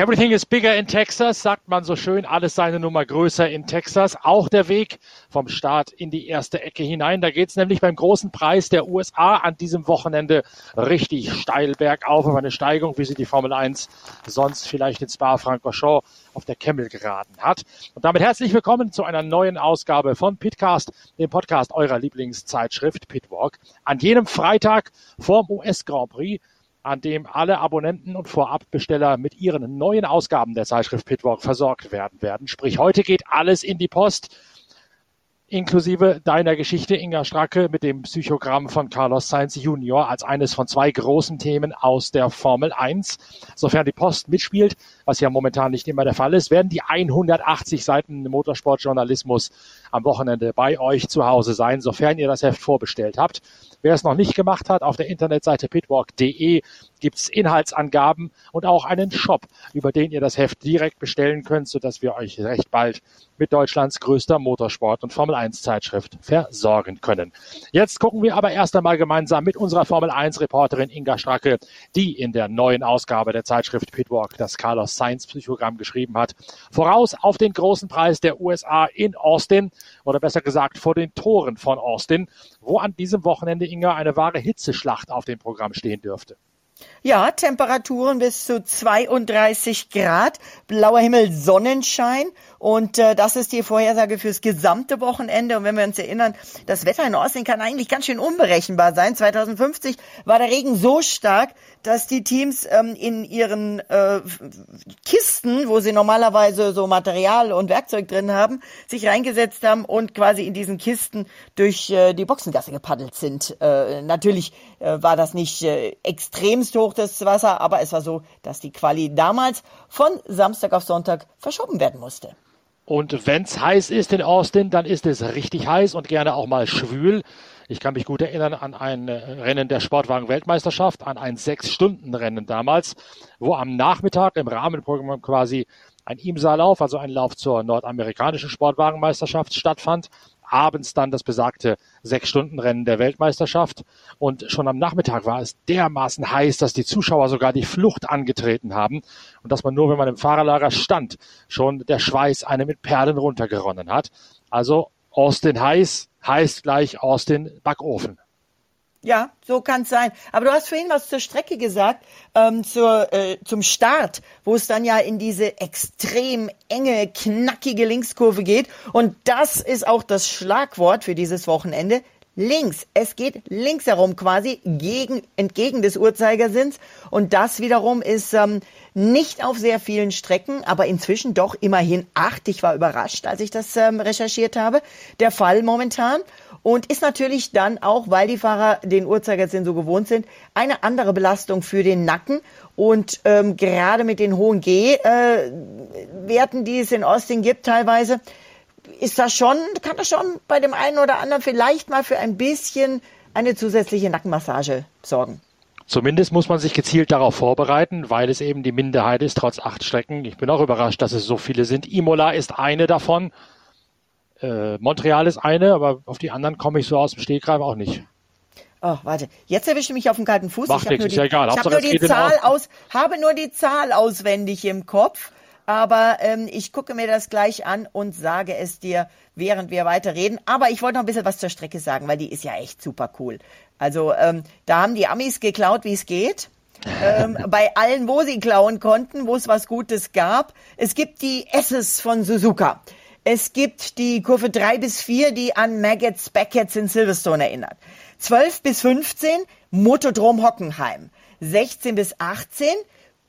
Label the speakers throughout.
Speaker 1: Everything is bigger in Texas, sagt man so schön. Alles seine Nummer größer in Texas. Auch der Weg vom Start in die erste Ecke hinein. Da geht es nämlich beim großen Preis der USA an diesem Wochenende richtig steil bergauf auf eine Steigung, wie sie die Formel 1 sonst vielleicht in Spa-Francorchamps auf der Kemmel geraten hat. Und damit herzlich willkommen zu einer neuen Ausgabe von Pitcast, dem Podcast eurer Lieblingszeitschrift Pitwalk. An jenem Freitag vorm US Grand Prix an dem alle Abonnenten und Vorabbesteller mit ihren neuen Ausgaben der Zeitschrift Pitwalk versorgt werden werden. Sprich, heute geht alles in die Post inklusive deiner Geschichte, Inga Stracke, mit dem Psychogramm von Carlos Sainz Junior als eines von zwei großen Themen aus der Formel 1. Sofern die Post mitspielt, was ja momentan nicht immer der Fall ist, werden die 180 Seiten Motorsportjournalismus am Wochenende bei euch zu Hause sein, sofern ihr das Heft vorbestellt habt. Wer es noch nicht gemacht hat, auf der Internetseite pitwalk.de gibt's Inhaltsangaben und auch einen Shop, über den ihr das Heft direkt bestellen könnt, sodass wir euch recht bald mit Deutschlands größter Motorsport- und Formel 1 Zeitschrift versorgen können. Jetzt gucken wir aber erst einmal gemeinsam mit unserer Formel 1 Reporterin Inga Stracke, die in der neuen Ausgabe der Zeitschrift Pitwalk das Carlos Sainz Psychogramm geschrieben hat, voraus auf den großen Preis der USA in Austin oder besser gesagt vor den Toren von Austin, wo an diesem Wochenende Inga eine wahre Hitzeschlacht auf dem Programm stehen dürfte.
Speaker 2: Ja, Temperaturen bis zu 32 Grad, blauer Himmel, Sonnenschein und äh, das ist die Vorhersage fürs gesamte Wochenende. Und wenn wir uns erinnern, das Wetter in Austin kann eigentlich ganz schön unberechenbar sein. 2050 war der Regen so stark, dass die Teams ähm, in ihren äh, Kisten, wo sie normalerweise so Material und Werkzeug drin haben, sich reingesetzt haben und quasi in diesen Kisten durch äh, die Boxengasse gepaddelt sind. Äh, natürlich äh, war das nicht äh, extremst hoch, das Wasser, aber es war so, dass die Quali damals von Samstag auf Sonntag verschoben werden musste.
Speaker 1: Und wenn's heiß ist in Austin, dann ist es richtig heiß und gerne auch mal schwül. Ich kann mich gut erinnern an ein äh, Rennen der Sportwagen-Weltmeisterschaft, an ein Sechs-Stunden-Rennen damals, wo am Nachmittag im Rahmenprogramm quasi ein IMSA-Lauf, also ein Lauf zur nordamerikanischen Sportwagenmeisterschaft stattfand abends dann das besagte Sechs-Stunden-Rennen der Weltmeisterschaft. Und schon am Nachmittag war es dermaßen heiß, dass die Zuschauer sogar die Flucht angetreten haben und dass man nur, wenn man im Fahrerlager stand, schon der Schweiß eine mit Perlen runtergeronnen hat. Also Austin heiß heißt gleich Austin Backofen.
Speaker 2: Ja, so kann's sein. Aber du hast vorhin was zur Strecke gesagt, ähm, zur, äh, zum Start, wo es dann ja in diese extrem enge, knackige Linkskurve geht. Und das ist auch das Schlagwort für dieses Wochenende. Links. Es geht links herum quasi gegen, entgegen des Uhrzeigersinns. Und das wiederum ist ähm, nicht auf sehr vielen Strecken, aber inzwischen doch immerhin acht. Ich war überrascht, als ich das ähm, recherchiert habe. Der Fall momentan und ist natürlich dann auch, weil die Fahrer den Uhrzeigersinn so gewohnt sind, eine andere Belastung für den Nacken. Und ähm, gerade mit den hohen G-Werten, die es in Austin gibt teilweise, ist das schon, kann das schon bei dem einen oder anderen vielleicht mal für ein bisschen eine zusätzliche Nackenmassage sorgen.
Speaker 1: Zumindest muss man sich gezielt darauf vorbereiten, weil es eben die Minderheit ist, trotz acht Strecken. Ich bin auch überrascht, dass es so viele sind. Imola ist eine davon. Äh, Montreal ist eine, aber auf die anderen komme ich so aus dem Stegreif auch nicht.
Speaker 2: Oh, warte. Jetzt erwische ich mich auf dem kalten Fuß.
Speaker 1: Macht
Speaker 2: ich
Speaker 1: nichts, ist ja egal.
Speaker 2: Ich habe nur, die Zahl aus, habe nur die Zahl auswendig im Kopf. Aber ähm, ich gucke mir das gleich an und sage es dir, während wir weiterreden. Aber ich wollte noch ein bisschen was zur Strecke sagen, weil die ist ja echt super cool. Also ähm, da haben die Amis geklaut, wie es geht. ähm, bei allen, wo sie klauen konnten, wo es was Gutes gab. Es gibt die S's von Suzuka. Es gibt die Kurve 3 bis 4, die an Maggots Backets in Silverstone erinnert. 12 bis 15 Motodrom Hockenheim. 16 bis 18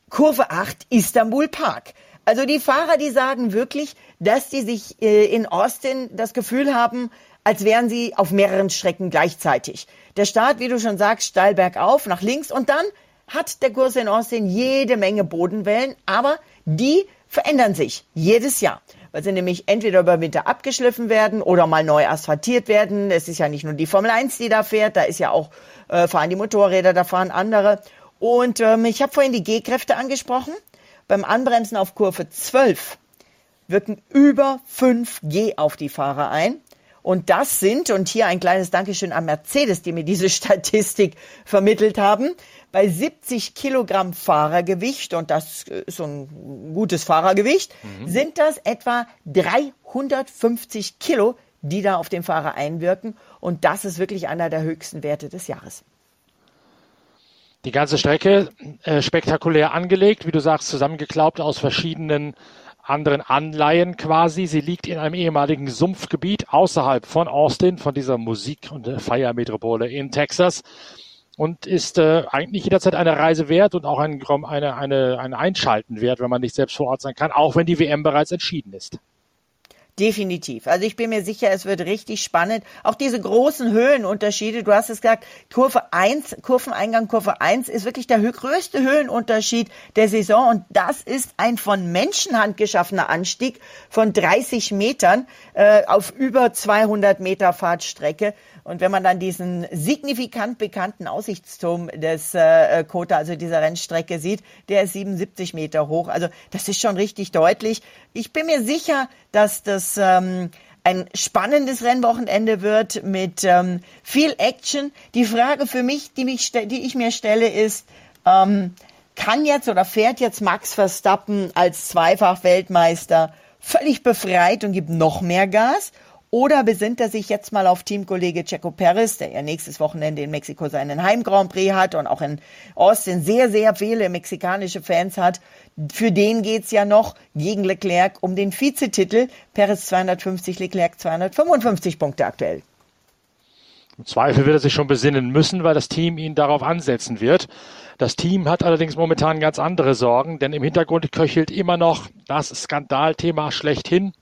Speaker 2: Kurve 8 Istanbul Park. Also die Fahrer, die sagen wirklich, dass die sich äh, in Austin das Gefühl haben, als wären sie auf mehreren Strecken gleichzeitig. Der Start, wie du schon sagst, steil bergauf, nach links und dann hat der Kurs in Austin jede Menge Bodenwellen, aber die verändern sich jedes Jahr weil sie nämlich entweder über Winter abgeschliffen werden oder mal neu asphaltiert werden. Es ist ja nicht nur die Formel 1, die da fährt, da ist ja auch, äh, fahren die Motorräder, da fahren andere. Und ähm, ich habe vorhin die G-Kräfte angesprochen. Beim Anbremsen auf Kurve 12 wirken über 5 G auf die Fahrer ein. Und das sind, und hier ein kleines Dankeschön an Mercedes, die mir diese Statistik vermittelt haben, bei 70 Kilogramm Fahrergewicht, und das ist so ein gutes Fahrergewicht, mhm. sind das etwa 350 Kilo, die da auf den Fahrer einwirken. Und das ist wirklich einer der höchsten Werte des Jahres.
Speaker 1: Die ganze Strecke äh, spektakulär angelegt, wie du sagst, zusammengeklaubt aus verschiedenen anderen Anleihen quasi. Sie liegt in einem ehemaligen Sumpfgebiet außerhalb von Austin, von dieser Musik- und Feiermetropole in Texas und ist äh, eigentlich jederzeit eine Reise wert und auch ein, eine, eine, ein Einschalten wert, wenn man nicht selbst vor Ort sein kann, auch wenn die WM bereits entschieden ist.
Speaker 2: Definitiv. Also ich bin mir sicher, es wird richtig spannend. Auch diese großen Höhenunterschiede, du hast es gesagt, Kurve 1, Kurveneingang Kurve 1 ist wirklich der größte Höhenunterschied der Saison und das ist ein von Menschenhand geschaffener Anstieg von 30 Metern äh, auf über 200 Meter Fahrtstrecke. Und wenn man dann diesen signifikant bekannten Aussichtsturm des äh, Kota, also dieser Rennstrecke sieht, der ist 77 Meter hoch. Also das ist schon richtig deutlich. Ich bin mir sicher, dass das ähm, ein spannendes Rennwochenende wird mit ähm, viel Action. Die Frage für mich, die, mich, die ich mir stelle, ist, ähm, kann jetzt oder fährt jetzt Max Verstappen als Zweifach-Weltmeister völlig befreit und gibt noch mehr Gas? Oder besinnt er sich jetzt mal auf Teamkollege Checo Perez, der ja nächstes Wochenende in Mexiko seinen Heim Grand Prix hat und auch in Austin sehr, sehr viele mexikanische Fans hat. Für den geht's ja noch gegen Leclerc um den Vizetitel. Perez 250, Leclerc 255 Punkte aktuell.
Speaker 1: Im Zweifel wird er sich schon besinnen müssen, weil das Team ihn darauf ansetzen wird. Das Team hat allerdings momentan ganz andere Sorgen, denn im Hintergrund köchelt immer noch das Skandalthema schlechthin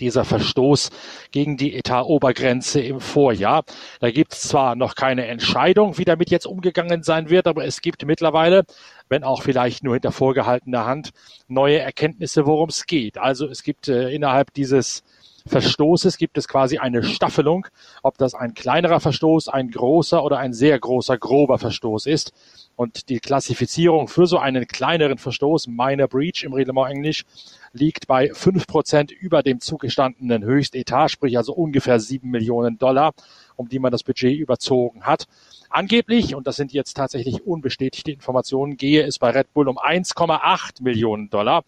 Speaker 1: dieser Verstoß gegen die Etatobergrenze im Vorjahr. Da gibt es zwar noch keine Entscheidung, wie damit jetzt umgegangen sein wird, aber es gibt mittlerweile, wenn auch vielleicht nur hinter vorgehaltener Hand, neue Erkenntnisse, worum es geht. Also es gibt äh, innerhalb dieses Verstoßes gibt es quasi eine Staffelung, ob das ein kleinerer Verstoß, ein großer oder ein sehr großer, grober Verstoß ist. Und die Klassifizierung für so einen kleineren Verstoß, Minor Breach im Reglement Englisch, liegt bei fünf Prozent über dem zugestandenen Höchstetat, sprich also ungefähr sieben Millionen Dollar, um die man das Budget überzogen hat. Angeblich, und das sind jetzt tatsächlich unbestätigte Informationen, gehe es bei Red Bull um 1,8 Millionen Dollar.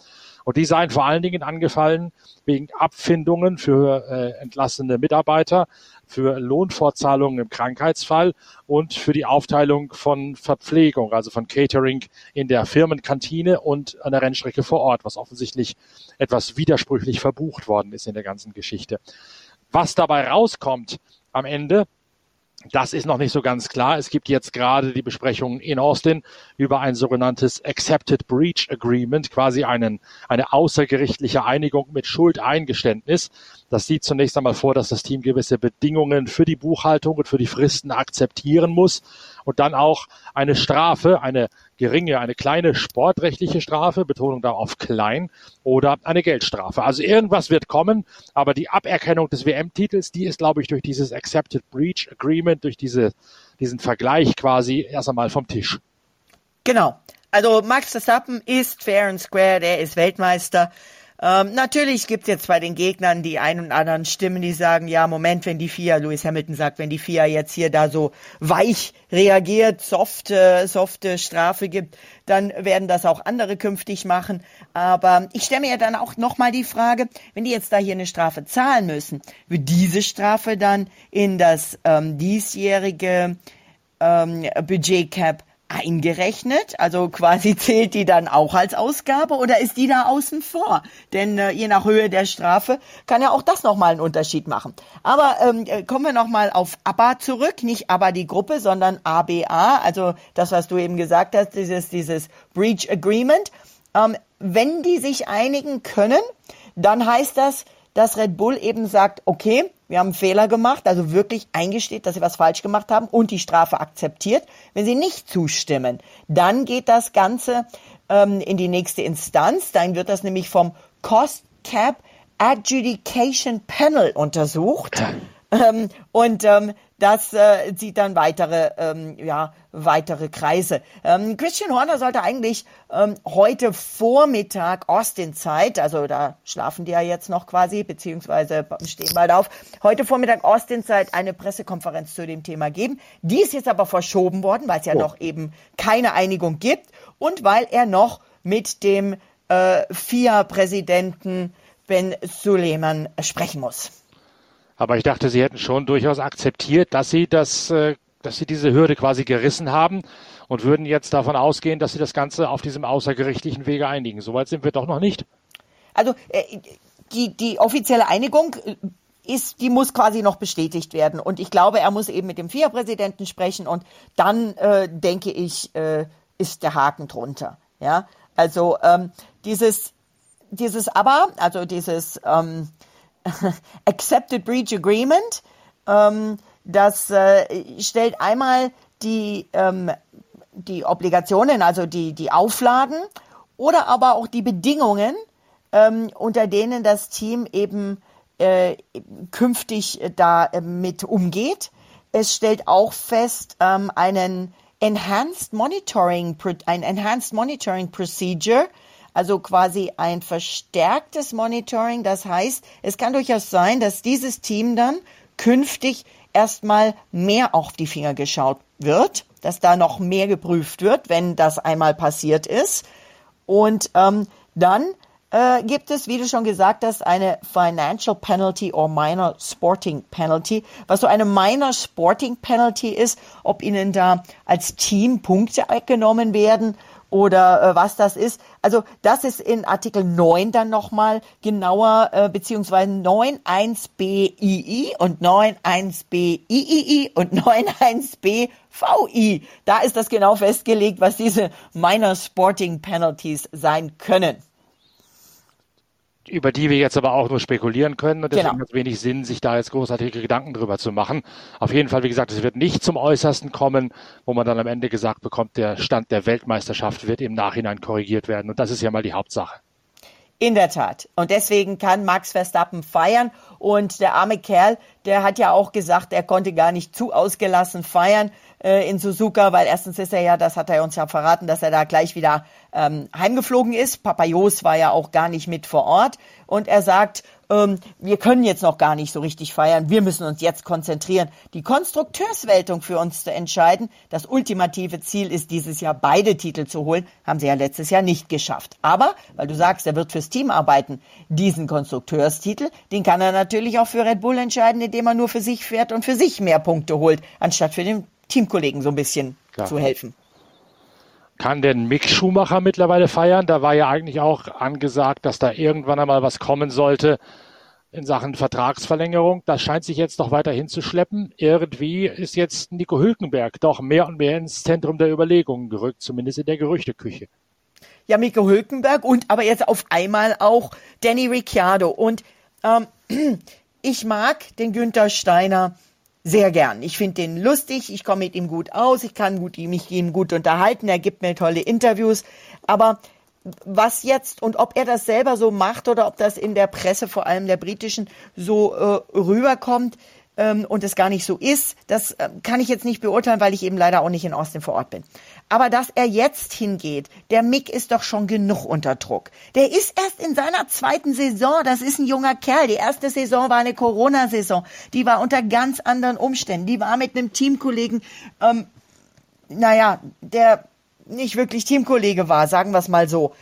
Speaker 1: Und die seien vor allen Dingen angefallen wegen Abfindungen für äh, entlassene Mitarbeiter, für Lohnfortzahlungen im Krankheitsfall und für die Aufteilung von Verpflegung, also von Catering in der Firmenkantine und an der Rennstrecke vor Ort, was offensichtlich etwas widersprüchlich verbucht worden ist in der ganzen Geschichte. Was dabei rauskommt am Ende, das ist noch nicht so ganz klar. Es gibt jetzt gerade die Besprechungen in Austin über ein sogenanntes Accepted Breach Agreement, quasi einen, eine außergerichtliche Einigung mit Schuldeingeständnis. Das sieht zunächst einmal vor, dass das Team gewisse Bedingungen für die Buchhaltung und für die Fristen akzeptieren muss und dann auch eine Strafe, eine geringe, eine kleine sportrechtliche Strafe, Betonung darauf klein, oder eine Geldstrafe. Also irgendwas wird kommen, aber die Aberkennung des WM-Titels, die ist, glaube ich, durch dieses Accepted Breach Agreement, durch diese, diesen Vergleich quasi erst einmal vom Tisch.
Speaker 2: Genau. Also Max Verstappen ist fair and square, der ist Weltmeister. Ähm, natürlich gibt es jetzt bei den Gegnern die ein und anderen Stimmen, die sagen, ja, Moment, wenn die FIA, Lewis Hamilton sagt, wenn die FIA jetzt hier da so weich reagiert, softe, softe Strafe gibt, dann werden das auch andere künftig machen. Aber ich stelle mir ja dann auch nochmal die Frage, wenn die jetzt da hier eine Strafe zahlen müssen, wird diese Strafe dann in das ähm, diesjährige ähm, Budgetcap eingerechnet? Also quasi zählt die dann auch als Ausgabe oder ist die da außen vor? Denn äh, je nach Höhe der Strafe kann ja auch das nochmal einen Unterschied machen. Aber ähm, äh, kommen wir nochmal auf ABBA zurück. Nicht ABBA die Gruppe, sondern ABA, also das, was du eben gesagt hast, dieses, dieses Breach Agreement. Ähm, wenn die sich einigen können, dann heißt das, dass Red Bull eben sagt, okay, wir haben einen Fehler gemacht, also wirklich eingesteht, dass sie was falsch gemacht haben und die Strafe akzeptiert. Wenn sie nicht zustimmen, dann geht das Ganze ähm, in die nächste Instanz. Dann wird das nämlich vom Cost Cap Adjudication Panel untersucht. Ähm, und ähm, das äh, zieht dann weitere, ähm, ja, weitere Kreise. Ähm, Christian Horner sollte eigentlich ähm, heute Vormittag Austin-Zeit, also da schlafen die ja jetzt noch quasi, beziehungsweise stehen bald auf, heute Vormittag Austin-Zeit eine Pressekonferenz zu dem Thema geben. Die ist jetzt aber verschoben worden, weil es ja oh. noch eben keine Einigung gibt und weil er noch mit dem äh, FIA-Präsidenten Ben Suleiman sprechen muss.
Speaker 1: Aber ich dachte, Sie hätten schon durchaus akzeptiert, dass Sie das, äh, dass Sie diese Hürde quasi gerissen haben und würden jetzt davon ausgehen, dass Sie das Ganze auf diesem außergerichtlichen Wege einigen. Soweit sind wir doch noch nicht.
Speaker 2: Also äh, die, die offizielle Einigung äh, ist, die muss quasi noch bestätigt werden. Und ich glaube, er muss eben mit dem FIA-Präsidenten sprechen und dann äh, denke ich, äh, ist der Haken drunter. Ja, also ähm, dieses, dieses aber, also dieses ähm, Accepted Breach Agreement. Ähm, das äh, stellt einmal die, ähm, die Obligationen, also die, die Auflagen oder aber auch die Bedingungen, ähm, unter denen das Team eben äh, künftig da äh, umgeht. Es stellt auch fest ähm, einen Enhanced Monitoring, ein Enhanced Monitoring Procedure, also quasi ein verstärktes Monitoring. Das heißt, es kann durchaus sein, dass dieses Team dann künftig erstmal mehr auf die Finger geschaut wird, dass da noch mehr geprüft wird, wenn das einmal passiert ist. Und ähm, dann äh, gibt es, wie du schon gesagt hast, eine Financial Penalty or Minor Sporting Penalty. Was so eine Minor Sporting Penalty ist, ob ihnen da als Team Punkte weggenommen werden oder äh, was das ist. Also das ist in Artikel 9 dann nochmal genauer, äh, beziehungsweise 91BII und 91BIII und 91BVI. Da ist das genau festgelegt, was diese Minor Sporting Penalties sein können
Speaker 1: über die wir jetzt aber auch nur spekulieren können und deswegen genau. hat es wenig Sinn, sich da jetzt großartige Gedanken drüber zu machen. Auf jeden Fall, wie gesagt, es wird nicht zum Äußersten kommen, wo man dann am Ende gesagt bekommt, der Stand der Weltmeisterschaft wird im Nachhinein korrigiert werden und das ist ja mal die Hauptsache.
Speaker 2: In der Tat. Und deswegen kann Max Verstappen feiern. Und der arme Kerl, der hat ja auch gesagt, er konnte gar nicht zu ausgelassen feiern äh, in Suzuka, weil erstens ist er ja, das hat er uns ja verraten, dass er da gleich wieder ähm, heimgeflogen ist. Papa Jos war ja auch gar nicht mit vor Ort und er sagt, ähm, wir können jetzt noch gar nicht so richtig feiern, wir müssen uns jetzt konzentrieren, die Konstrukteursweltung für uns zu entscheiden. Das ultimative Ziel ist dieses Jahr beide Titel zu holen, haben sie ja letztes Jahr nicht geschafft. Aber, weil du sagst, er wird fürs Team arbeiten, diesen Konstrukteurstitel, den kann er natürlich auch für Red Bull entscheiden, indem er nur für sich fährt und für sich mehr Punkte holt, anstatt für den Teamkollegen so ein bisschen Klar. zu helfen.
Speaker 1: Kann denn Mick Schumacher mittlerweile feiern? Da war ja eigentlich auch angesagt, dass da irgendwann einmal was kommen sollte in Sachen Vertragsverlängerung. Das scheint sich jetzt doch weiter hinzuschleppen. Irgendwie ist jetzt Nico Hülkenberg doch mehr und mehr ins Zentrum der Überlegungen gerückt, zumindest in der Gerüchteküche.
Speaker 2: Ja, Nico Hülkenberg und aber jetzt auf einmal auch Danny Ricciardo. Und ähm, ich mag den Günther Steiner sehr gern. Ich finde den lustig, ich komme mit ihm gut aus, ich kann gut, mich ihm gut unterhalten, er gibt mir tolle Interviews. Aber was jetzt und ob er das selber so macht oder ob das in der Presse, vor allem der britischen, so äh, rüberkommt, ähm, und es gar nicht so ist, das äh, kann ich jetzt nicht beurteilen, weil ich eben leider auch nicht in Austin vor Ort bin. Aber dass er jetzt hingeht, der Mick ist doch schon genug unter Druck. Der ist erst in seiner zweiten Saison, das ist ein junger Kerl. Die erste Saison war eine Corona-Saison. Die war unter ganz anderen Umständen. Die war mit einem Teamkollegen, ähm, naja, der nicht wirklich Teamkollege war, sagen wir es mal so.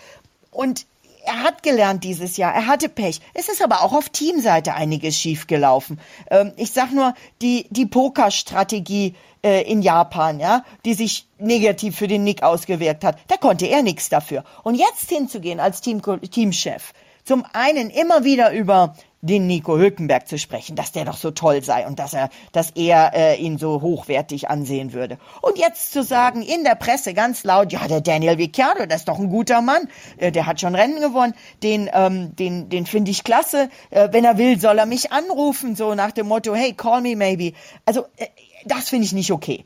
Speaker 2: Und er hat gelernt dieses Jahr, er hatte Pech. Es ist aber auch auf Teamseite einiges schiefgelaufen. Ähm, ich sag nur, die, die Pokerstrategie äh, in Japan, ja, die sich negativ für den Nick ausgewirkt hat, da konnte er nichts dafür. Und jetzt hinzugehen als Team, Teamchef, zum einen immer wieder über den Nico Hülkenberg zu sprechen, dass der doch so toll sei und dass er, dass er äh, ihn so hochwertig ansehen würde. Und jetzt zu sagen in der Presse ganz laut, ja, der Daniel Ricciardo, das ist doch ein guter Mann, äh, der hat schon Rennen gewonnen, den, ähm, den, den finde ich klasse. Äh, wenn er will, soll er mich anrufen, so nach dem Motto, hey, call me maybe. Also äh, das finde ich nicht okay.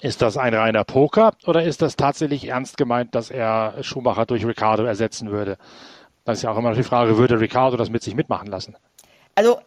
Speaker 1: Ist das ein reiner Poker oder ist das tatsächlich ernst gemeint, dass er Schumacher durch Ricciardo ersetzen würde? Das ist ja auch immer noch die Frage, würde Ricardo das mit sich mitmachen lassen?
Speaker 2: Also,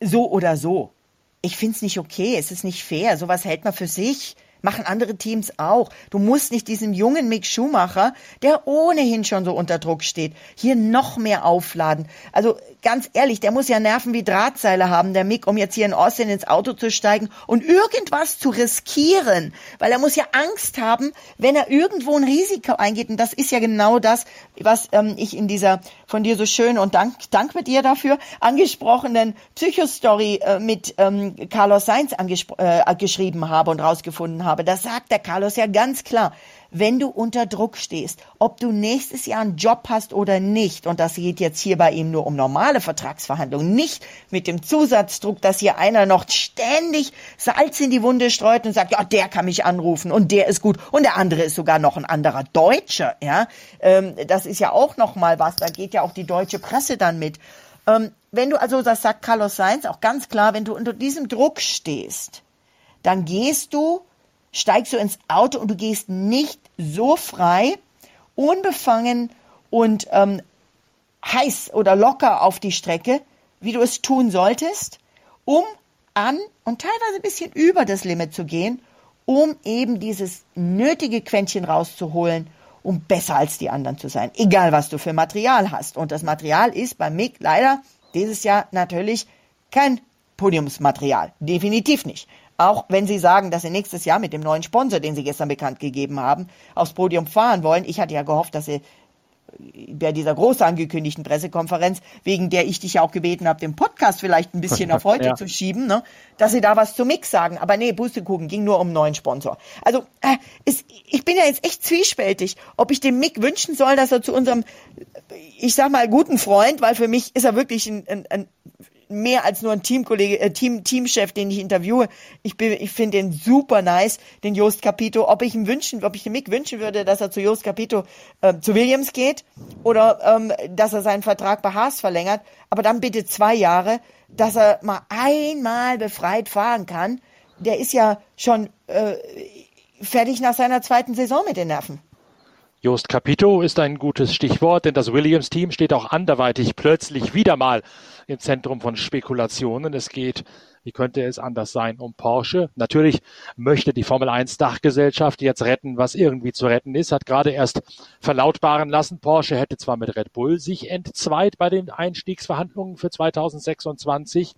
Speaker 2: so oder so. ich find's nicht okay, es ist nicht fair, sowas hält man für sich. Machen andere Teams auch. Du musst nicht diesem jungen Mick Schumacher, der ohnehin schon so unter Druck steht, hier noch mehr aufladen. Also ganz ehrlich, der muss ja Nerven wie Drahtseile haben, der Mick, um jetzt hier in Austin ins Auto zu steigen und irgendwas zu riskieren. Weil er muss ja Angst haben, wenn er irgendwo ein Risiko eingeht. Und das ist ja genau das, was ähm, ich in dieser von dir so schön und dank, dank mit dir dafür angesprochenen Psychostory äh, mit ähm, Carlos Sainz äh, geschrieben habe und rausgefunden habe habe. Das sagt der Carlos ja ganz klar. Wenn du unter Druck stehst, ob du nächstes Jahr einen Job hast oder nicht, und das geht jetzt hier bei ihm nur um normale Vertragsverhandlungen, nicht mit dem Zusatzdruck, dass hier einer noch ständig Salz in die Wunde streut und sagt, ja, der kann mich anrufen und der ist gut und der andere ist sogar noch ein anderer Deutscher, ja. Ähm, das ist ja auch noch mal was, da geht ja auch die deutsche Presse dann mit. Ähm, wenn du also, das sagt Carlos Sainz auch ganz klar, wenn du unter diesem Druck stehst, dann gehst du steigst du ins Auto und du gehst nicht so frei, unbefangen und ähm, heiß oder locker auf die Strecke, wie du es tun solltest, um an und teilweise ein bisschen über das Limit zu gehen, um eben dieses nötige Quäntchen rauszuholen, um besser als die anderen zu sein. Egal, was du für Material hast. Und das Material ist bei MIG leider dieses Jahr natürlich kein Podiumsmaterial. Definitiv nicht. Auch wenn Sie sagen, dass Sie nächstes Jahr mit dem neuen Sponsor, den Sie gestern bekannt gegeben haben, aufs Podium fahren wollen. Ich hatte ja gehofft, dass Sie bei dieser groß angekündigten Pressekonferenz, wegen der ich dich ja auch gebeten habe, den Podcast vielleicht ein bisschen auf heute ja. zu schieben, ne, dass sie da was zu Mix sagen. Aber nee, Pustekuchen ging nur um einen neuen Sponsor. Also äh, ist, ich bin ja jetzt echt zwiespältig, ob ich dem Mick wünschen soll, dass er zu unserem, ich sag mal, guten Freund, weil für mich ist er wirklich ein, ein, ein mehr als nur ein Teamkollege, äh, Team, Teamchef, den ich interviewe. Ich bin, ich finde den super nice, den Jost Capito. Ob ich ihm wünschen, ob ich dem Mick wünschen würde, dass er zu Jost Capito äh, zu Williams geht oder ähm, dass er seinen Vertrag bei Haas verlängert, aber dann bitte zwei Jahre, dass er mal einmal befreit fahren kann. Der ist ja schon äh, fertig nach seiner zweiten Saison mit den Nerven.
Speaker 1: Jost Capito ist ein gutes Stichwort, denn das Williams-Team steht auch anderweitig plötzlich wieder mal im Zentrum von Spekulationen. Es geht, wie könnte es anders sein, um Porsche. Natürlich möchte die Formel 1 Dachgesellschaft jetzt retten, was irgendwie zu retten ist, hat gerade erst verlautbaren lassen, Porsche hätte zwar mit Red Bull sich entzweit bei den Einstiegsverhandlungen für 2026,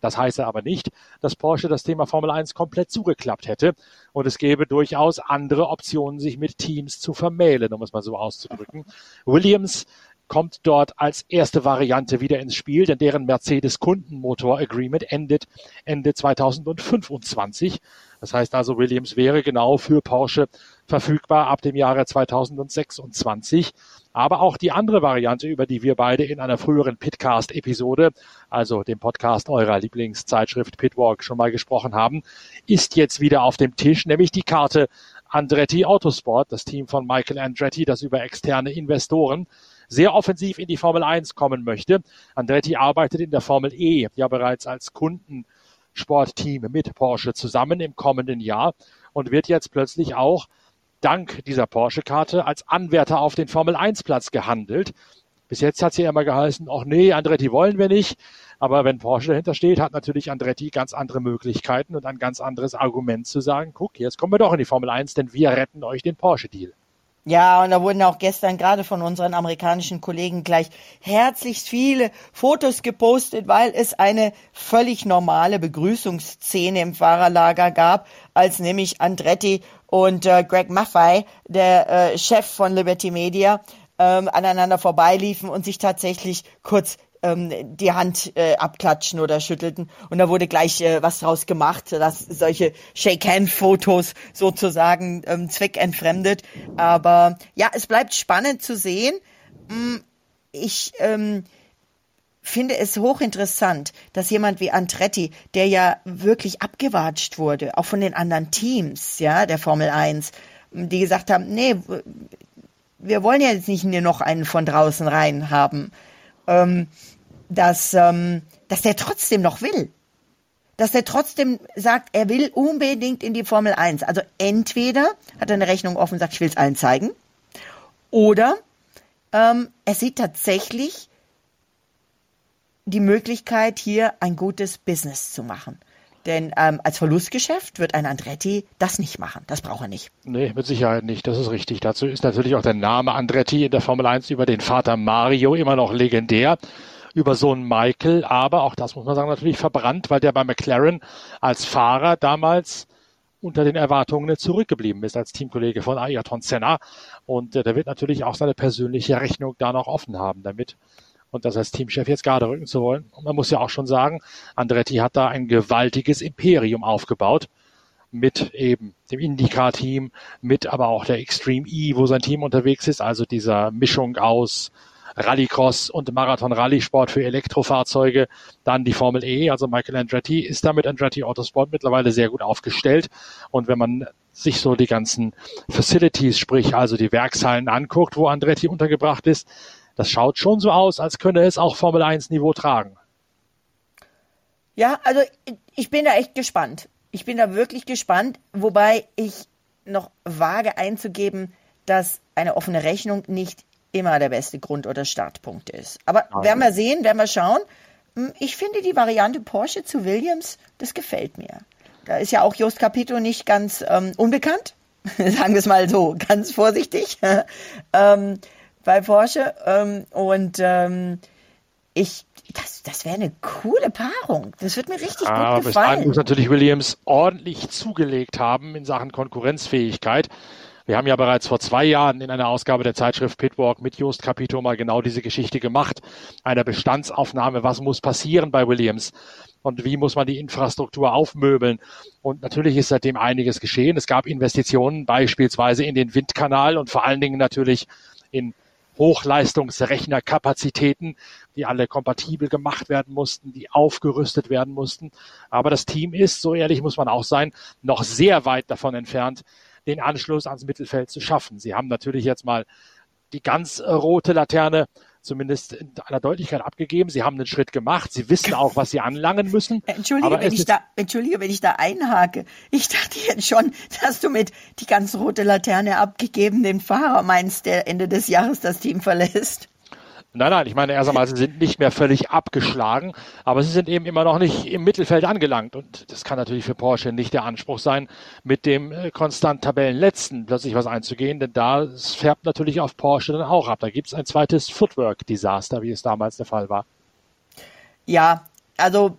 Speaker 1: das heiße aber nicht, dass Porsche das Thema Formel 1 komplett zugeklappt hätte und es gäbe durchaus andere Optionen, sich mit Teams zu vermählen, um es mal so auszudrücken. Williams kommt dort als erste Variante wieder ins Spiel, denn deren Mercedes Kundenmotor Agreement endet Ende 2025. Das heißt also, Williams wäre genau für Porsche verfügbar ab dem Jahre 2026. Aber auch die andere Variante, über die wir beide in einer früheren Pitcast-Episode, also dem Podcast eurer Lieblingszeitschrift Pitwalk schon mal gesprochen haben, ist jetzt wieder auf dem Tisch, nämlich die Karte Andretti Autosport, das Team von Michael Andretti, das über externe Investoren sehr offensiv in die Formel 1 kommen möchte. Andretti arbeitet in der Formel E ja bereits als Kundensportteam mit Porsche zusammen im kommenden Jahr und wird jetzt plötzlich auch dank dieser Porsche-Karte als Anwärter auf den Formel 1 Platz gehandelt. Bis jetzt hat sie immer geheißen, ach nee, Andretti wollen wir nicht. Aber wenn Porsche dahinter steht, hat natürlich Andretti ganz andere Möglichkeiten und ein ganz anderes Argument zu sagen, guck, jetzt kommen wir doch in die Formel 1, denn wir retten euch den Porsche-Deal.
Speaker 2: Ja, und da wurden auch gestern gerade von unseren amerikanischen Kollegen gleich herzlichst viele Fotos gepostet, weil es eine völlig normale Begrüßungsszene im Fahrerlager gab, als nämlich Andretti und äh, Greg Maffei, der äh, Chef von Liberty Media, ähm, aneinander vorbeiliefen und sich tatsächlich kurz ähm, die Hand äh, abklatschen oder schüttelten. Und da wurde gleich äh, was draus gemacht, dass solche Shake-Hand-Fotos sozusagen ähm, zweckentfremdet. Aber ja, es bleibt spannend zu sehen. Mm, ich ähm, finde es hochinteressant, dass jemand wie Antretti, der ja wirklich abgewatscht wurde, auch von den anderen Teams, ja, der Formel 1, die gesagt haben, nee, wir wollen ja jetzt nicht nur noch einen von draußen rein haben. Ähm, dass, ähm, dass der trotzdem noch will. Dass er trotzdem sagt, er will unbedingt in die Formel 1. Also entweder hat er eine Rechnung offen und sagt, ich will es allen zeigen, oder ähm, er sieht tatsächlich die Möglichkeit, hier ein gutes Business zu machen. Denn ähm, als Verlustgeschäft wird ein Andretti das nicht machen. Das braucht er nicht.
Speaker 1: Nee, mit Sicherheit nicht. Das ist richtig. Dazu ist natürlich auch der Name Andretti in der Formel 1 über den Vater Mario immer noch legendär über Sohn Michael, aber auch das muss man sagen, natürlich verbrannt, weil der bei McLaren als Fahrer damals unter den Erwartungen zurückgeblieben ist als Teamkollege von Ayrton Senna. Und äh, der wird natürlich auch seine persönliche Rechnung da noch offen haben damit. Und das als Teamchef jetzt gerade rücken zu wollen. Und man muss ja auch schon sagen, Andretti hat da ein gewaltiges Imperium aufgebaut mit eben dem IndyCar-Team, mit aber auch der Extreme E, wo sein Team unterwegs ist, also dieser Mischung aus Rallycross und Marathon-Rallye-Sport für Elektrofahrzeuge. Dann die Formel E, also Michael Andretti ist damit Andretti Autosport mittlerweile sehr gut aufgestellt. Und wenn man sich so die ganzen Facilities, sprich also die Werkshallen anguckt, wo Andretti untergebracht ist, das schaut schon so aus, als könne es auch Formel 1 Niveau tragen.
Speaker 2: Ja, also ich bin da echt gespannt. Ich bin da wirklich gespannt, wobei ich noch wage einzugeben, dass eine offene Rechnung nicht immer der beste Grund oder Startpunkt ist. Aber Nein. werden wir sehen, werden wir schauen. Hm, ich finde die Variante Porsche zu Williams, das gefällt mir. Da ist ja auch Jost Capito nicht ganz ähm, unbekannt, sagen wir es mal so, ganz vorsichtig, ähm, bei Porsche. Ähm, und ähm, ich, das, das wäre eine coole Paarung. Das wird mir richtig ah, gut gefallen. Bis
Speaker 1: muss natürlich Williams ordentlich zugelegt haben in Sachen Konkurrenzfähigkeit. Wir haben ja bereits vor zwei Jahren in einer Ausgabe der Zeitschrift Pitwalk mit Just Capito mal genau diese Geschichte gemacht. Einer Bestandsaufnahme, was muss passieren bei Williams und wie muss man die Infrastruktur aufmöbeln. Und natürlich ist seitdem einiges geschehen. Es gab Investitionen beispielsweise in den Windkanal und vor allen Dingen natürlich in Hochleistungsrechnerkapazitäten, die alle kompatibel gemacht werden mussten, die aufgerüstet werden mussten. Aber das Team ist, so ehrlich muss man auch sein, noch sehr weit davon entfernt, den Anschluss ans Mittelfeld zu schaffen. Sie haben natürlich jetzt mal die ganz rote Laterne zumindest in einer Deutlichkeit abgegeben. Sie haben einen Schritt gemacht. Sie wissen auch, was sie anlangen müssen.
Speaker 2: Entschuldige, wenn ich da, entschuldige, wenn ich da einhake. Ich dachte jetzt schon, dass du mit die ganz rote Laterne abgegeben den Fahrer meinst, der Ende des Jahres das Team verlässt.
Speaker 1: Nein, nein, ich meine erst einmal, sie sind nicht mehr völlig abgeschlagen, aber sie sind eben immer noch nicht im Mittelfeld angelangt. Und das kann natürlich für Porsche nicht der Anspruch sein, mit dem äh, konstant Tabellenletzten plötzlich was einzugehen, denn da färbt natürlich auf Porsche dann auch ab. Da gibt es ein zweites Footwork-Desaster, wie es damals der Fall war.
Speaker 2: Ja, also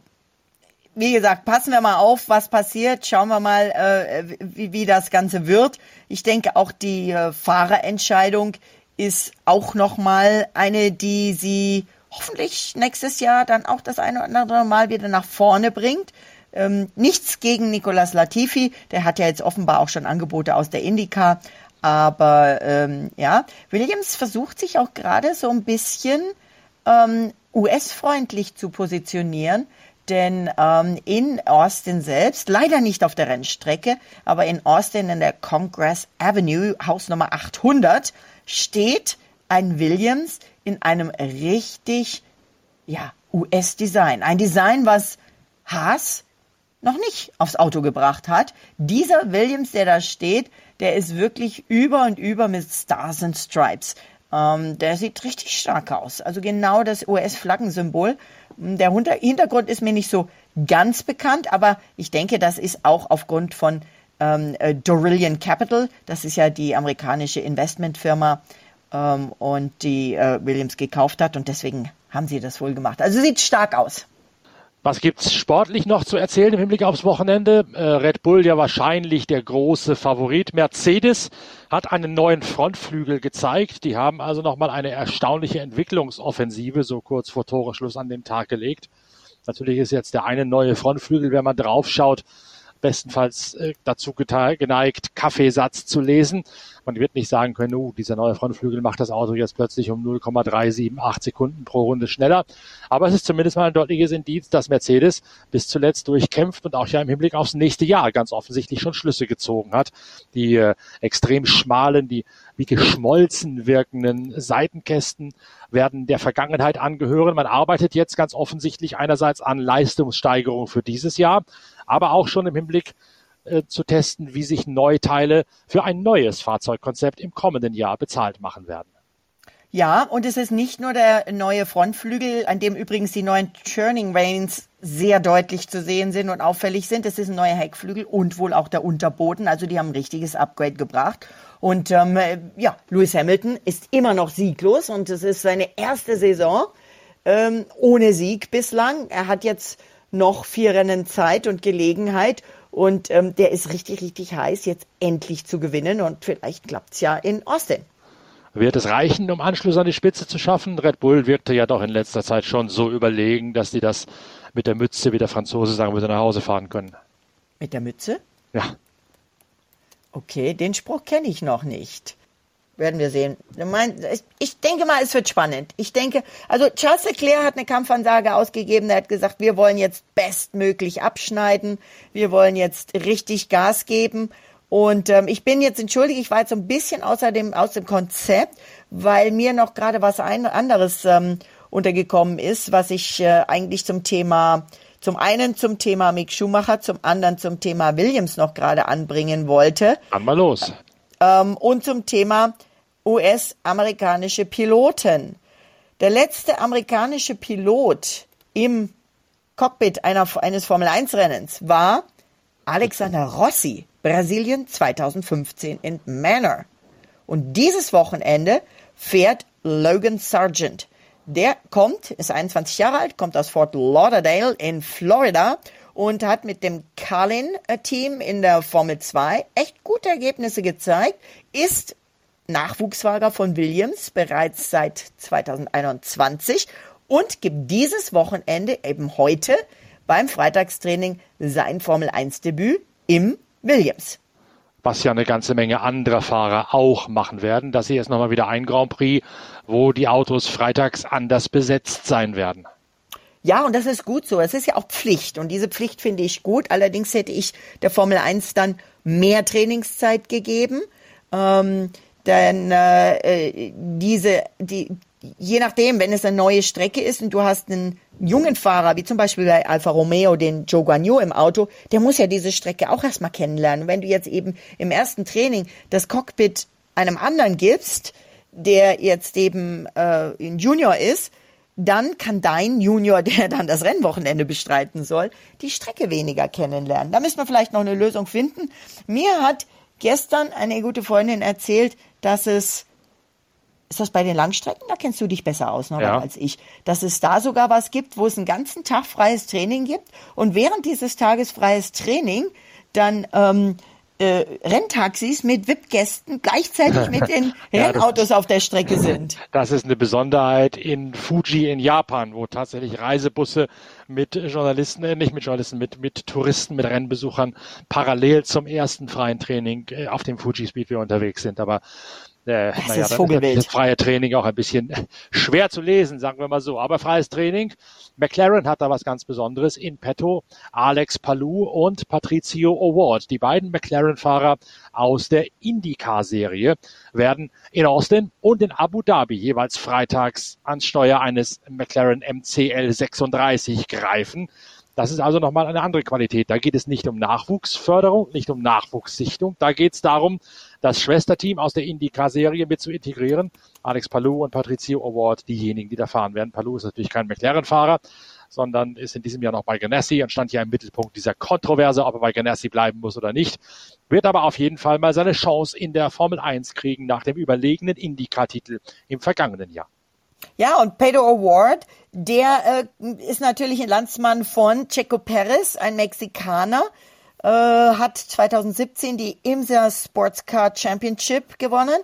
Speaker 2: wie gesagt, passen wir mal auf, was passiert. Schauen wir mal, äh, wie, wie das Ganze wird. Ich denke, auch die äh, Fahrerentscheidung ist auch nochmal eine, die sie hoffentlich nächstes Jahr dann auch das eine oder andere Mal wieder nach vorne bringt. Ähm, nichts gegen Nicolas Latifi, der hat ja jetzt offenbar auch schon Angebote aus der Indica. Aber ähm, ja, Williams versucht sich auch gerade so ein bisschen ähm, US-freundlich zu positionieren. Denn ähm, in Austin selbst, leider nicht auf der Rennstrecke, aber in Austin in der Congress Avenue, Haus Nummer 800, steht ein Williams in einem richtig, ja, US-Design. Ein Design, was Haas noch nicht aufs Auto gebracht hat. Dieser Williams, der da steht, der ist wirklich über und über mit Stars and Stripes. Ähm, der sieht richtig stark aus. Also genau das US-Flaggensymbol. Der Hintergrund ist mir nicht so ganz bekannt, aber ich denke, das ist auch aufgrund von ähm, äh, Dorillion Capital. Das ist ja die amerikanische Investmentfirma ähm, und die äh, Williams gekauft hat und deswegen haben sie das wohl gemacht. Also sieht stark aus.
Speaker 1: Was gibt's sportlich noch zu erzählen im Hinblick aufs Wochenende? Äh, Red Bull ja wahrscheinlich der große Favorit. Mercedes hat einen neuen Frontflügel gezeigt. Die haben also nochmal eine erstaunliche Entwicklungsoffensive so kurz vor Toreschluss an den Tag gelegt. Natürlich ist jetzt der eine neue Frontflügel, wenn man draufschaut, bestenfalls äh, dazu geneigt, Kaffeesatz zu lesen. Man wird nicht sagen können, uh, dieser neue Frontflügel macht das Auto jetzt plötzlich um 0,378 Sekunden pro Runde schneller. Aber es ist zumindest mal ein deutliches Indiz, dass Mercedes bis zuletzt durchkämpft und auch ja im Hinblick aufs nächste Jahr ganz offensichtlich schon Schlüsse gezogen hat. Die äh, extrem schmalen, die wie geschmolzen wirkenden Seitenkästen werden der Vergangenheit angehören. Man arbeitet jetzt ganz offensichtlich einerseits an Leistungssteigerung für dieses Jahr, aber auch schon im Hinblick äh, zu testen, wie sich Neuteile für ein neues Fahrzeugkonzept im kommenden Jahr bezahlt machen werden.
Speaker 2: Ja, und es ist nicht nur der neue Frontflügel, an dem übrigens die neuen Turning Reins sehr deutlich zu sehen sind und auffällig sind. Es ist ein neuer Heckflügel und wohl auch der Unterboden. Also die haben ein richtiges Upgrade gebracht. Und ähm, ja, Lewis Hamilton ist immer noch sieglos und es ist seine erste Saison ähm, ohne Sieg bislang. Er hat jetzt noch vier Rennen Zeit und Gelegenheit und ähm, der ist richtig, richtig heiß, jetzt endlich zu gewinnen und vielleicht klappt's ja in Austin.
Speaker 1: Wird es reichen, um Anschluss an die Spitze zu schaffen? Red Bull wirkte ja doch in letzter Zeit schon so überlegen, dass die das mit der Mütze, wie der Franzose sagen würde, nach Hause fahren können.
Speaker 2: Mit der Mütze?
Speaker 1: Ja.
Speaker 2: Okay, den Spruch kenne ich noch nicht. Werden wir sehen. Ich denke mal, es wird spannend. Ich denke, also Charles Leclerc hat eine Kampfansage ausgegeben. Er hat gesagt, wir wollen jetzt bestmöglich abschneiden. Wir wollen jetzt richtig Gas geben. Und ähm, ich bin jetzt entschuldigt, ich war jetzt so ein bisschen außer dem, aus dem Konzept, weil mir noch gerade was ein, anderes ähm, untergekommen ist, was ich äh, eigentlich zum Thema, zum einen zum Thema Mick Schumacher, zum anderen zum Thema Williams noch gerade anbringen wollte.
Speaker 1: Dann mal los.
Speaker 2: Ähm, und zum Thema US-amerikanische Piloten. Der letzte amerikanische Pilot im Cockpit einer, eines Formel-1-Rennens war Alexander Rossi, Brasilien 2015 in Manor. Und dieses Wochenende fährt Logan Sargent. Der kommt, ist 21 Jahre alt, kommt aus Fort Lauderdale in Florida und hat mit dem Carlin-Team in der Formel 2 echt gute Ergebnisse gezeigt, ist Nachwuchsfahrer von Williams bereits seit 2021 und gibt dieses Wochenende eben heute beim Freitagstraining sein Formel 1 Debüt im Williams.
Speaker 1: Was ja eine ganze Menge anderer Fahrer auch machen werden. Das hier ist nochmal wieder ein Grand Prix, wo die Autos freitags anders besetzt sein werden.
Speaker 2: Ja, und das ist gut so. Es ist ja auch Pflicht und diese Pflicht finde ich gut. Allerdings hätte ich der Formel 1 dann mehr Trainingszeit gegeben. Ähm, denn äh, diese, die, je nachdem, wenn es eine neue Strecke ist und du hast einen jungen Fahrer, wie zum Beispiel bei Alfa Romeo, den Joe Guanyu im Auto, der muss ja diese Strecke auch erstmal kennenlernen. Wenn du jetzt eben im ersten Training das Cockpit einem anderen gibst, der jetzt eben äh, ein Junior ist, dann kann dein Junior, der dann das Rennwochenende bestreiten soll, die Strecke weniger kennenlernen. Da müssen wir vielleicht noch eine Lösung finden. Mir hat gestern eine gute Freundin erzählt, dass es ist das bei den Langstrecken? Da kennst du dich besser aus noch ja. als ich. Dass es da sogar was gibt, wo es einen ganzen Tag freies Training gibt und während dieses Tages freies Training dann ähm, äh, Renntaxis mit VIP-Gästen gleichzeitig mit den ja, Rennautos auf der Strecke sind.
Speaker 1: Das ist eine Besonderheit in Fuji in Japan, wo tatsächlich Reisebusse mit Journalisten, äh, nicht mit Journalisten, mit, mit Touristen, mit Rennbesuchern parallel zum ersten freien Training äh, auf dem Fuji Speedway unterwegs sind. Aber
Speaker 2: äh, das naja, ist Vogelwild.
Speaker 1: Das freie Training auch ein bisschen schwer zu lesen, sagen wir mal so. Aber freies Training. McLaren hat da was ganz Besonderes in petto. Alex Palou und Patricio Award, die beiden McLaren-Fahrer aus der IndyCar-Serie, werden in Austin und in Abu Dhabi jeweils freitags ans Steuer eines McLaren MCL 36 greifen. Das ist also nochmal eine andere Qualität. Da geht es nicht um Nachwuchsförderung, nicht um Nachwuchssichtung. Da geht es darum, das Schwesterteam aus der IndyCar-Serie mit zu integrieren. Alex Palou und Patricio Award, diejenigen, die da fahren werden. Palou ist natürlich kein McLaren-Fahrer, sondern ist in diesem Jahr noch bei Ganassi und stand ja im Mittelpunkt dieser Kontroverse, ob er bei Ganassi bleiben muss oder nicht. Wird aber auf jeden Fall mal seine Chance in der Formel 1 kriegen nach dem überlegenen IndyCar-Titel im vergangenen Jahr.
Speaker 2: Ja, und Pedro Award, der äh, ist natürlich ein Landsmann von Checo Perez, ein Mexikaner, äh, hat 2017 die IMSA Sports Car Championship gewonnen.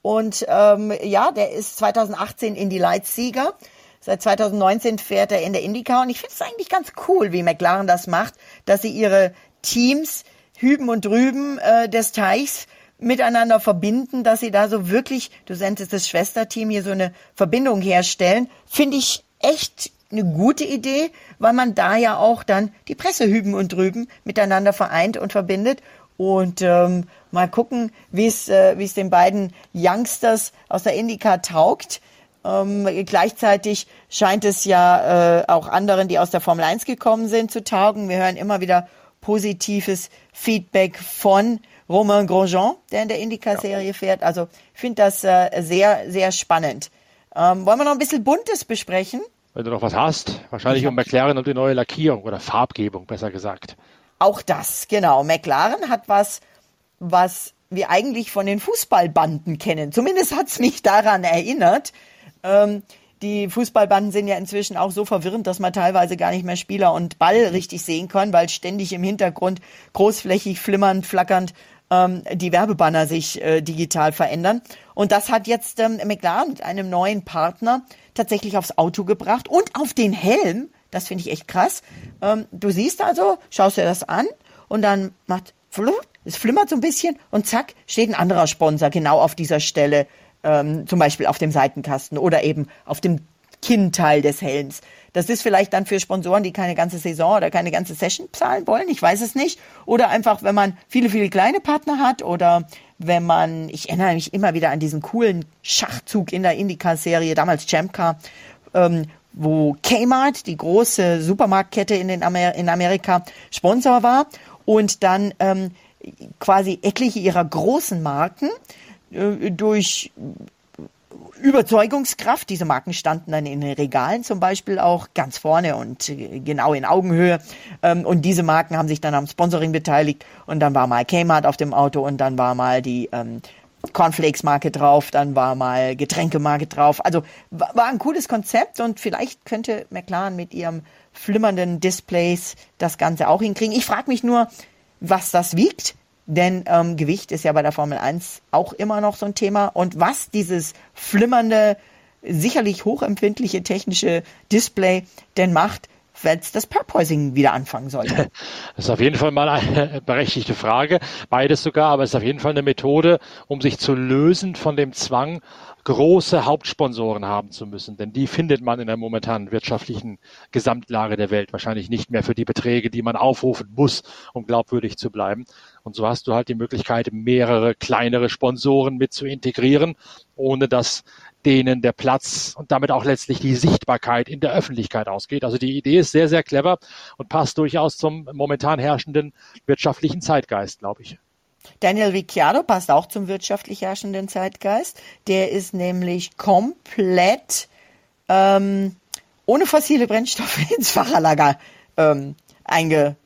Speaker 2: Und ähm, ja, der ist 2018 in die Leitssieger. Seit 2019 fährt er in der IndyCar und ich finde es eigentlich ganz cool, wie McLaren das macht, dass sie ihre Teams hüben und drüben äh, des Teichs miteinander verbinden, dass sie da so wirklich, du sendest das Schwesterteam hier so eine Verbindung herstellen, finde ich echt eine gute Idee, weil man da ja auch dann die Presse hüben und drüben miteinander vereint und verbindet. Und ähm, mal gucken, wie es äh, wie es den beiden Youngsters aus der Indica taugt. Ähm, gleichzeitig scheint es ja äh, auch anderen, die aus der Formel 1 gekommen sind, zu taugen. Wir hören immer wieder positives Feedback von Romain Grosjean, der in der Indica-Serie fährt. Also ich finde das äh, sehr, sehr spannend. Ähm, wollen wir noch ein bisschen Buntes besprechen?
Speaker 1: Wenn du noch was hast, wahrscheinlich um McLaren und die neue Lackierung oder Farbgebung, besser gesagt.
Speaker 2: Auch das, genau. McLaren hat was, was wir eigentlich von den Fußballbanden kennen. Zumindest hat es mich daran erinnert. Ähm, die Fußballbanden sind ja inzwischen auch so verwirrend, dass man teilweise gar nicht mehr Spieler und Ball richtig sehen kann, weil ständig im Hintergrund großflächig flimmernd, flackernd ähm, die Werbebanner sich äh, digital verändern. Und das hat jetzt ähm, McLaren mit einem neuen Partner tatsächlich aufs Auto gebracht und auf den Helm. Das finde ich echt krass. Ähm, du siehst also, schaust dir das an und dann macht es flimmert so ein bisschen und zack, steht ein anderer Sponsor genau auf dieser Stelle, ähm, zum Beispiel auf dem Seitenkasten oder eben auf dem Kinnteil des Helms. Das ist vielleicht dann für Sponsoren, die keine ganze Saison oder keine ganze Session zahlen wollen, ich weiß es nicht. Oder einfach, wenn man viele, viele kleine Partner hat oder wenn man, ich erinnere mich immer wieder an diesen coolen Schachzug in der Indycar-Serie, damals Champcar, ähm, wo Kmart, die große Supermarktkette in, den Amer in Amerika, Sponsor war und dann ähm, quasi etliche ihrer großen Marken äh, durch Überzeugungskraft. Diese Marken standen dann in den Regalen zum Beispiel auch ganz vorne und äh, genau in Augenhöhe. Ähm, und diese Marken haben sich dann am Sponsoring beteiligt. Und dann war mal Kmart auf dem Auto und dann war mal die ähm, Cornflakes-Marke drauf, dann war mal Getränkemarke drauf. Also war ein cooles Konzept und vielleicht könnte McLaren mit ihrem flimmernden Displays das Ganze auch hinkriegen. Ich frage mich nur, was das wiegt. Denn ähm, Gewicht ist ja bei der Formel 1 auch immer noch so ein Thema. Und was dieses flimmernde, sicherlich hochempfindliche technische Display denn macht, wenn das Purpoising wieder anfangen sollte?
Speaker 1: Das ist auf jeden Fall mal eine berechtigte Frage. Beides sogar, aber es ist auf jeden Fall eine Methode, um sich zu lösen von dem Zwang, große Hauptsponsoren haben zu müssen. Denn die findet man in der momentanen wirtschaftlichen Gesamtlage der Welt wahrscheinlich nicht mehr für die Beträge, die man aufrufen muss, um glaubwürdig zu bleiben. Und so hast du halt die Möglichkeit, mehrere kleinere Sponsoren mit zu integrieren, ohne dass denen der Platz und damit auch letztlich die Sichtbarkeit in der Öffentlichkeit ausgeht. Also die Idee ist sehr, sehr clever und passt durchaus zum momentan herrschenden wirtschaftlichen Zeitgeist, glaube ich.
Speaker 2: Daniel Ricciardo passt auch zum wirtschaftlich herrschenden Zeitgeist. Der ist nämlich komplett ähm, ohne fossile Brennstoffe ins Fahrerlager ähm, einge,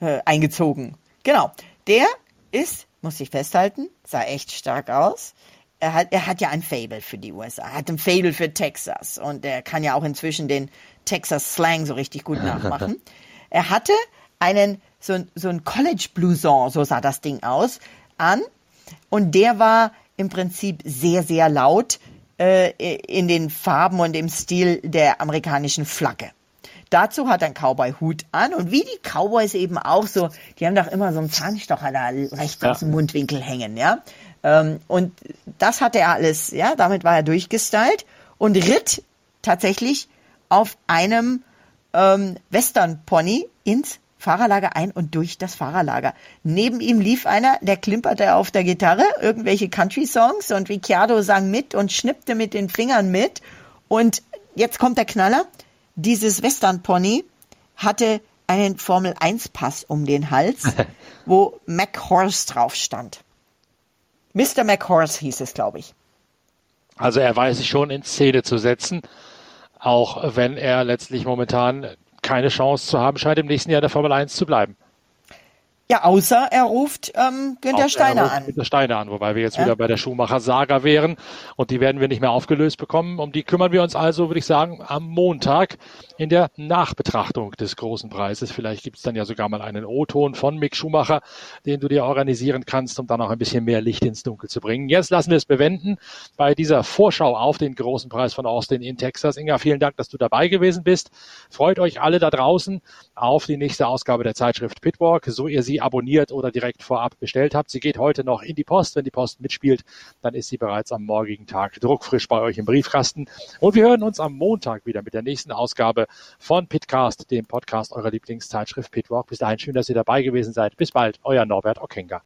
Speaker 2: äh, eingezogen. Genau. Der ist, muss ich festhalten, sah echt stark aus er hat, er hat ja ein Fable für die USA, er hat ein Fable für Texas und er kann ja auch inzwischen den Texas Slang so richtig gut nachmachen. er hatte einen, so, so ein College Blouson, so sah das Ding aus, an und der war im Prinzip sehr, sehr laut äh, in den Farben und im Stil der amerikanischen Flagge. Dazu hat er einen Cowboy-Hut an und wie die Cowboys eben auch so, die haben doch immer so einen Zahnstocher da rechts ja. aus dem Mundwinkel hängen, ja. Ähm, und das hatte er alles, ja, damit war er durchgestylt und ritt tatsächlich auf einem ähm, Western Pony ins Fahrerlager ein und durch das Fahrerlager. Neben ihm lief einer, der klimperte auf der Gitarre, irgendwelche Country-Songs und Ricciardo sang mit und schnippte mit den Fingern mit. Und jetzt kommt der Knaller. Dieses Western Pony hatte einen Formel 1 Pass um den Hals, wo Mac Horse drauf stand. Mr. McHorse hieß es, glaube ich.
Speaker 1: Also er weiß sich schon in Szene zu setzen, auch wenn er letztlich momentan keine Chance zu haben scheint, im nächsten Jahr der Formel 1 zu bleiben.
Speaker 2: Ja, außer er ruft ähm, Günther Steiner an.
Speaker 1: Günther Steiner an, wobei wir jetzt ja. wieder bei der Schumacher-Saga wären und die werden wir nicht mehr aufgelöst bekommen. Um die kümmern wir uns also, würde ich sagen, am Montag in der Nachbetrachtung des großen Preises. Vielleicht gibt es dann ja sogar mal einen O-Ton von Mick Schumacher, den du dir organisieren kannst, um dann auch ein bisschen mehr Licht ins Dunkel zu bringen. Jetzt lassen wir es bewenden bei dieser Vorschau auf den großen Preis von Austin in Texas. Inga, vielen Dank, dass du dabei gewesen bist. Freut euch alle da draußen auf die nächste Ausgabe der Zeitschrift Pitwalk, so ihr sie abonniert oder direkt vorab bestellt habt. Sie geht heute noch in die Post. Wenn die Post mitspielt, dann ist sie bereits am morgigen Tag druckfrisch bei euch im Briefkasten. Und wir hören uns am Montag wieder mit der nächsten Ausgabe von Pitcast, dem Podcast eurer Lieblingszeitschrift Pitwalk. Bis dahin schön, dass ihr dabei gewesen seid. Bis bald, euer Norbert Okenga.